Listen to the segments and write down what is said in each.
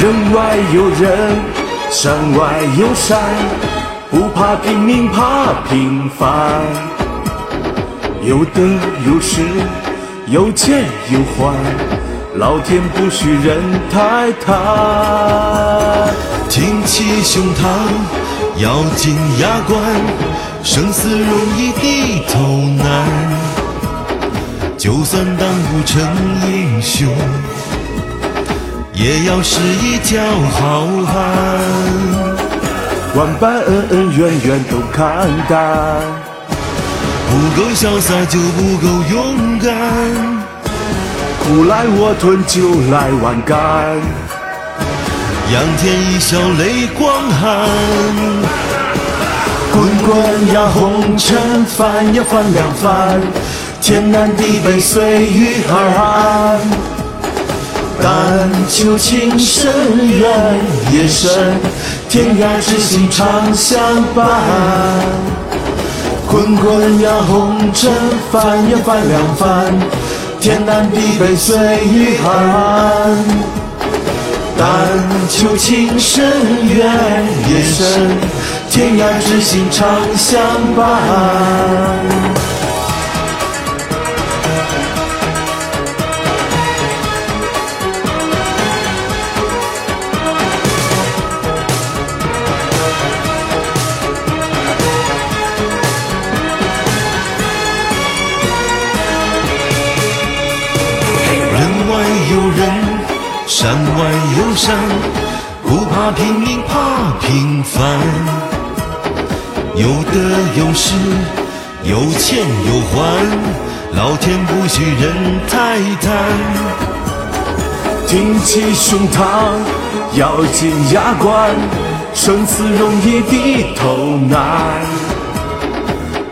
人外有人，山外有山，不怕拼命，怕平凡。有得有失，有欠有还，老天不许人太贪。挺起胸膛，咬紧牙关，生死容易低头难。就算当不成英雄，也要是一条好汉。万般恩恩怨怨都看淡，不够潇洒就不够勇敢，苦来我吞就来碗干。仰天一笑泪光寒，滚滚呀红尘，翻呀翻两番，天南地北随遇而安。但求情深缘也深，天涯之心常相伴。滚滚呀红尘，翻呀翻两番，天南地北随遇而安。但求情深缘也深，天涯之心常相伴。山外有山，不怕拼命，怕平凡。有得有失，有欠有还，老天不许人太贪。挺起胸膛，咬紧牙关，生死容易低头难。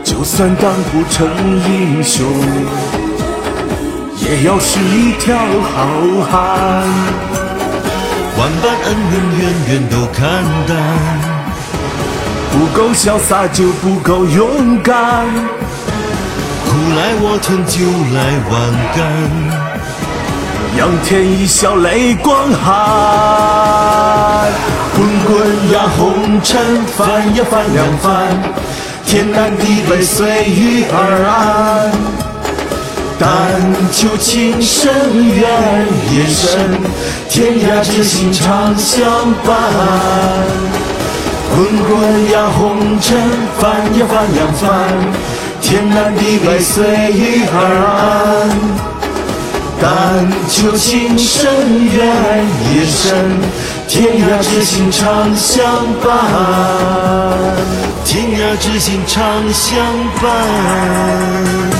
就算当不成英雄。也要是一条好汉，万般恩恩怨怨都看淡，不够潇洒就不够勇敢，苦来我吞就来万干。仰天一笑泪光寒，滚滚呀红尘，翻呀翻两番，天南地北随遇而安。但求情深缘也深，天涯之心常相伴。滚滚呀红尘，翻呀翻两翻，天南地北随遇而安。但求情深缘也深，天涯之心常相伴。天涯之心常相伴。